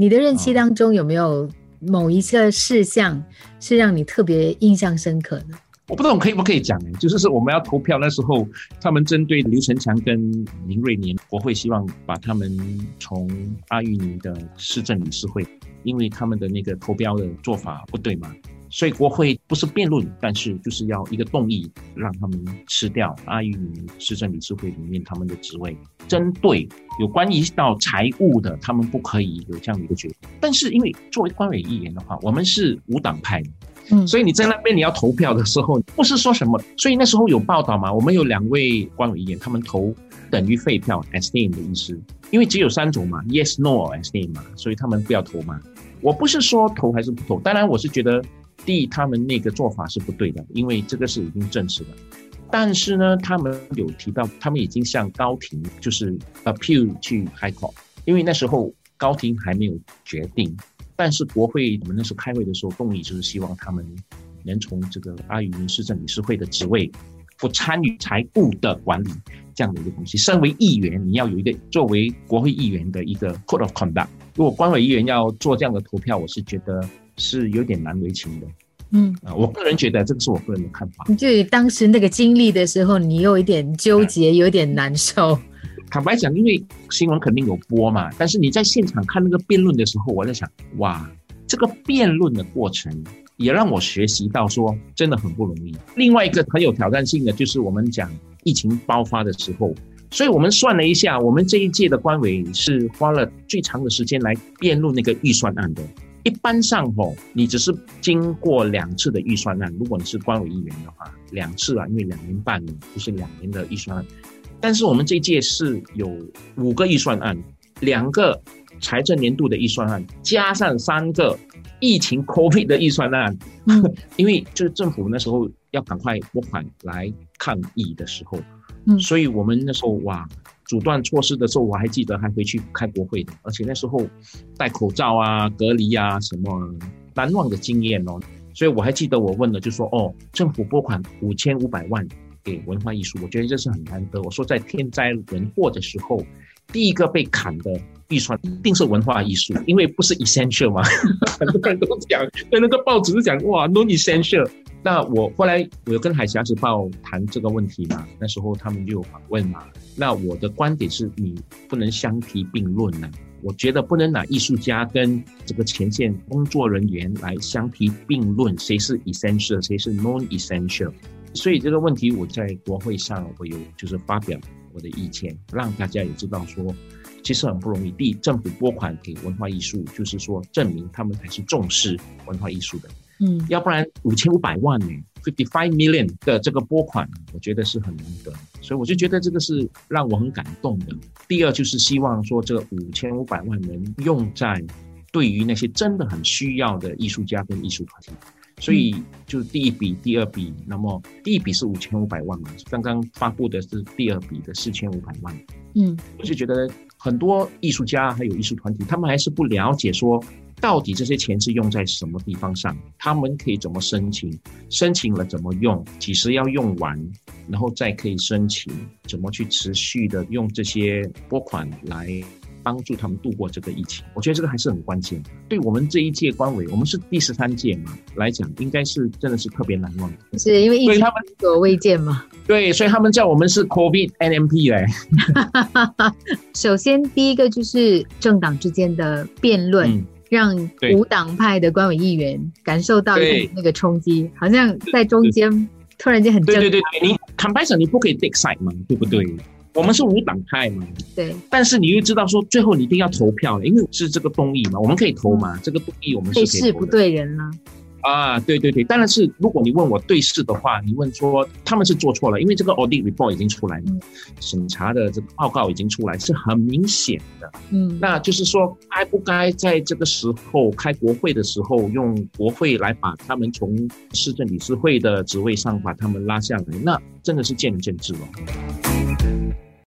你的任期当中有没有某一个事项是让你特别印象深刻的？我不知道可以不可以讲哎，就是是我们要投票那时候，他们针对刘成强跟林瑞年，国会希望把他们从阿育尼的市政理事会，因为他们的那个投标的做法不对嘛。所以国会不是辩论，但是就是要一个动议，让他们吃掉阿育尼市政理事会里面他们的职位。针对有关于到财务的，他们不可以有这样的一个决定。但是因为作为官委议员的话，我们是无党派，嗯，所以你在那边你要投票的时候，不是说什么。所以那时候有报道嘛，我们有两位官委议员，他们投等于废票 （abstain） 的意思，因为只有三种嘛，yes、no、abstain 嘛，所以他们不要投嘛。我不是说投还是不投，当然我是觉得。第一，他们那个做法是不对的，因为这个是已经证实了。但是呢，他们有提到，他们已经向高庭就是 appeal 去 high court，因为那时候高庭还没有决定。但是国会我们那时候开会的时候，动议就是希望他们能从这个阿语民市政理事会的职位，不参与财务的管理这样的一个东西。身为议员，你要有一个作为国会议员的一个 code of conduct。如果官委议员要做这样的投票，我是觉得。是有点难为情的，嗯啊，我个人觉得这个是我个人的看法。就当时那个经历的时候，你有一点纠结，有点难受。坦白讲，因为新闻肯定有播嘛，但是你在现场看那个辩论的时候，我在想，哇，这个辩论的过程也让我学习到，说真的很不容易。另外一个很有挑战性的，就是我们讲疫情爆发的时候，所以我们算了一下，我们这一届的官委是花了最长的时间来辩论那个预算案的。一般上哦，你只是经过两次的预算案，如果你是官委议员的话，两次啊，因为两年半就是两年的预算案。但是我们这一届是有五个预算案，两个财政年度的预算案，加上三个疫情 COVID 的预算案。因为就是政府那时候要赶快拨款来抗疫的时候，嗯，所以我们那时候哇。阻断措施的时候，我还记得还回去开国会的，而且那时候戴口罩啊、隔离啊，什么难忘的经验哦。所以我还记得我问了，就说哦，政府拨款五千五百万给文化艺术，我觉得这是很难得。我说在天灾人祸的时候，第一个被砍的预算一定是文化艺术，因为不是 essential 嘛，很多人都讲，在那个报纸讲哇，no essential。那我后来我有跟海峡时报谈这个问题嘛，那时候他们就有访问嘛。那我的观点是你不能相提并论呢。我觉得不能拿艺术家跟这个前线工作人员来相提并论，谁是 essential，谁是 non essential。所以这个问题我在国会上我有就是发表我的意见，让大家也知道说，其实很不容易。第一，政府拨款给文化艺术，就是说证明他们还是重视文化艺术的。嗯，要不然五千五百万呢，fifty five million 的这个拨款，我觉得是很难得，所以我就觉得这个是让我很感动的。第二就是希望说，这五千五百万能用在对于那些真的很需要的艺术家跟艺术团体，所以就是第一笔、第二笔，那么第一笔是五千五百万嘛，刚刚发布的是第二笔的四千五百万。嗯，我就觉得很多艺术家还有艺术团体，他们还是不了解说。到底这些钱是用在什么地方上？他们可以怎么申请？申请了怎么用？几时要用完？然后再可以申请？怎么去持续的用这些拨款来帮助他们度过这个疫情？我觉得这个还是很关键。对我们这一届官委，我们是第十三届嘛，来讲应该是真的是特别难忘。是因为疫情他们所未见嘛？对，所以他们叫我们是 COVID NMP 嘞。首先第一个就是政党之间的辩论。让无党派的官委议员感受到那个冲击，好像在中间突然间很对对对，你坦白讲，你不可以 take side 嘛，对不对？我们是无党派嘛，对。但是你又知道说，最后你一定要投票了，因为是这个动议嘛，我们可以投嘛，这个动议我们是可以投。不对人了。啊，对对对，当然是如果你问我对事的话，你问说他们是做错了，因为这个 audit report 已经出来了，审查的这个报告已经出来，是很明显的。嗯，那就是说该不该在这个时候开国会的时候，用国会来把他们从市政理事会的职位上把他们拉下来，那真的是见仁见智了。